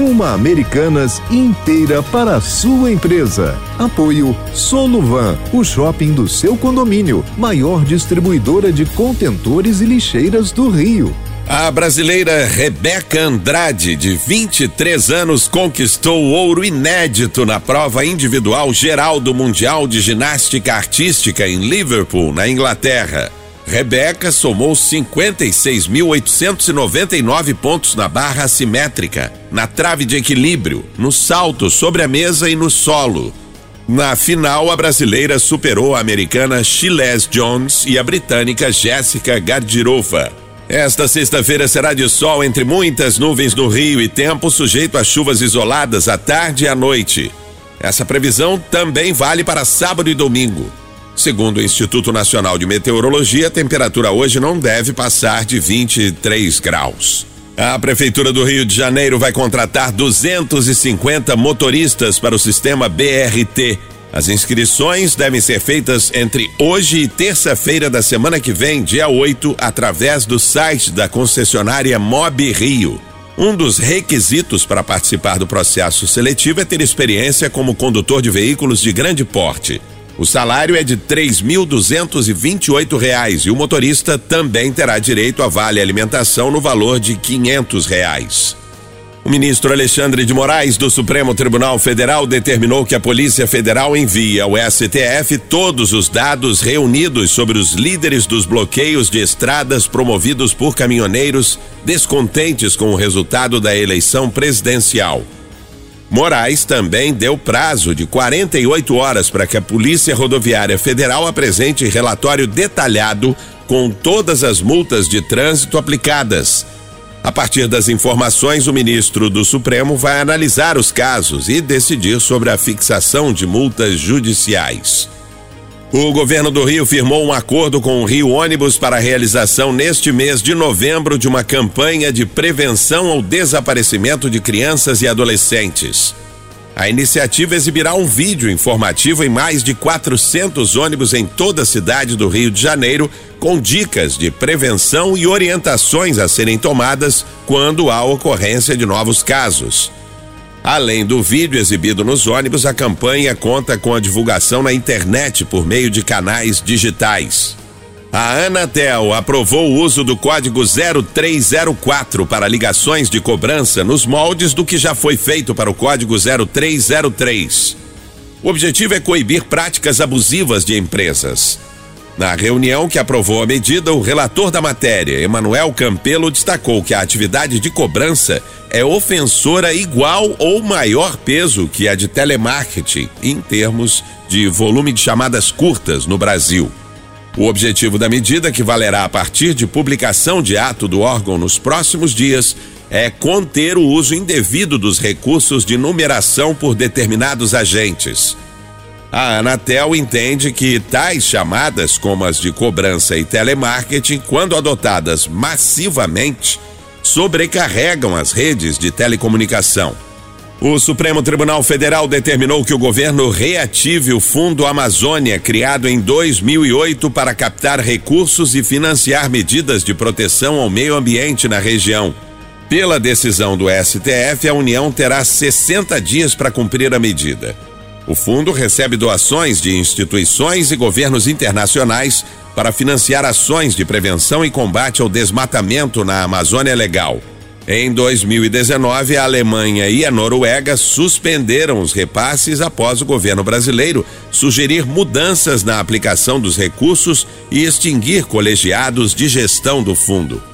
Uma Americanas inteira para a sua empresa. Apoio Soluvan, o shopping do seu condomínio, maior distribuidora de contentores e lixeiras do Rio. A brasileira Rebeca Andrade, de 23 anos, conquistou ouro inédito na prova individual geral do Mundial de Ginástica Artística em Liverpool, na Inglaterra. Rebeca somou 56.899 pontos na barra assimétrica, na trave de equilíbrio, no salto sobre a mesa e no solo. Na final, a brasileira superou a americana Chiles Jones e a britânica Jéssica Gardirova. Esta sexta-feira será de sol entre muitas nuvens no Rio e tempo sujeito a chuvas isoladas à tarde e à noite. Essa previsão também vale para sábado e domingo. Segundo o Instituto Nacional de Meteorologia, a temperatura hoje não deve passar de 23 graus. A Prefeitura do Rio de Janeiro vai contratar 250 motoristas para o sistema BRT. As inscrições devem ser feitas entre hoje e terça-feira da semana que vem, dia 8, através do site da concessionária Mob Rio. Um dos requisitos para participar do processo seletivo é ter experiência como condutor de veículos de grande porte. O salário é de R$ 3.228 e o motorista também terá direito a vale alimentação no valor de 500 reais. O ministro Alexandre de Moraes do Supremo Tribunal Federal determinou que a Polícia Federal envie ao STF todos os dados reunidos sobre os líderes dos bloqueios de estradas promovidos por caminhoneiros descontentes com o resultado da eleição presidencial. Moraes também deu prazo de 48 horas para que a Polícia Rodoviária Federal apresente relatório detalhado com todas as multas de trânsito aplicadas. A partir das informações, o ministro do Supremo vai analisar os casos e decidir sobre a fixação de multas judiciais. O governo do Rio firmou um acordo com o Rio Ônibus para a realização neste mês de novembro de uma campanha de prevenção ao desaparecimento de crianças e adolescentes. A iniciativa exibirá um vídeo informativo em mais de 400 ônibus em toda a cidade do Rio de Janeiro, com dicas de prevenção e orientações a serem tomadas quando há ocorrência de novos casos. Além do vídeo exibido nos ônibus, a campanha conta com a divulgação na internet por meio de canais digitais. A Anatel aprovou o uso do código 0304 para ligações de cobrança nos moldes do que já foi feito para o código 0303. O objetivo é coibir práticas abusivas de empresas. Na reunião que aprovou a medida, o relator da matéria, Emanuel Campelo, destacou que a atividade de cobrança é ofensora igual ou maior peso que a de telemarketing em termos de volume de chamadas curtas no Brasil. O objetivo da medida, que valerá a partir de publicação de ato do órgão nos próximos dias, é conter o uso indevido dos recursos de numeração por determinados agentes. A Anatel entende que tais chamadas, como as de cobrança e telemarketing, quando adotadas massivamente, sobrecarregam as redes de telecomunicação. O Supremo Tribunal Federal determinou que o governo reative o Fundo Amazônia, criado em 2008 para captar recursos e financiar medidas de proteção ao meio ambiente na região. Pela decisão do STF, a União terá 60 dias para cumprir a medida. O fundo recebe doações de instituições e governos internacionais para financiar ações de prevenção e combate ao desmatamento na Amazônia Legal. Em 2019, a Alemanha e a Noruega suspenderam os repasses após o governo brasileiro sugerir mudanças na aplicação dos recursos e extinguir colegiados de gestão do fundo.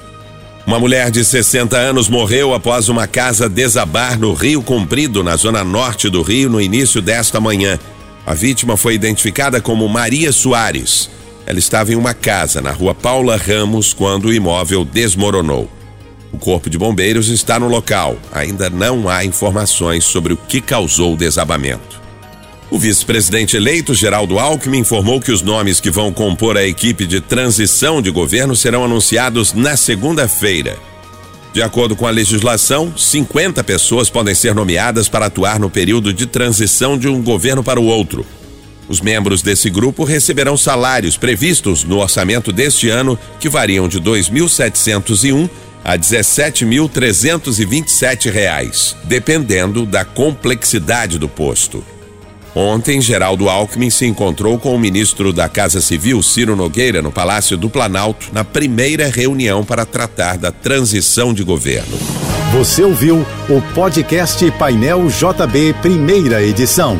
Uma mulher de 60 anos morreu após uma casa desabar no Rio Comprido, na zona norte do Rio, no início desta manhã. A vítima foi identificada como Maria Soares. Ela estava em uma casa na rua Paula Ramos quando o imóvel desmoronou. O Corpo de Bombeiros está no local. Ainda não há informações sobre o que causou o desabamento. O vice-presidente eleito, Geraldo Alckmin, informou que os nomes que vão compor a equipe de transição de governo serão anunciados na segunda-feira. De acordo com a legislação, 50 pessoas podem ser nomeadas para atuar no período de transição de um governo para o outro. Os membros desse grupo receberão salários previstos no orçamento deste ano, que variam de R$ 2.701 a R$ 17.327, dependendo da complexidade do posto. Ontem, Geraldo Alckmin se encontrou com o ministro da Casa Civil, Ciro Nogueira, no Palácio do Planalto, na primeira reunião para tratar da transição de governo. Você ouviu o podcast Painel JB, primeira edição.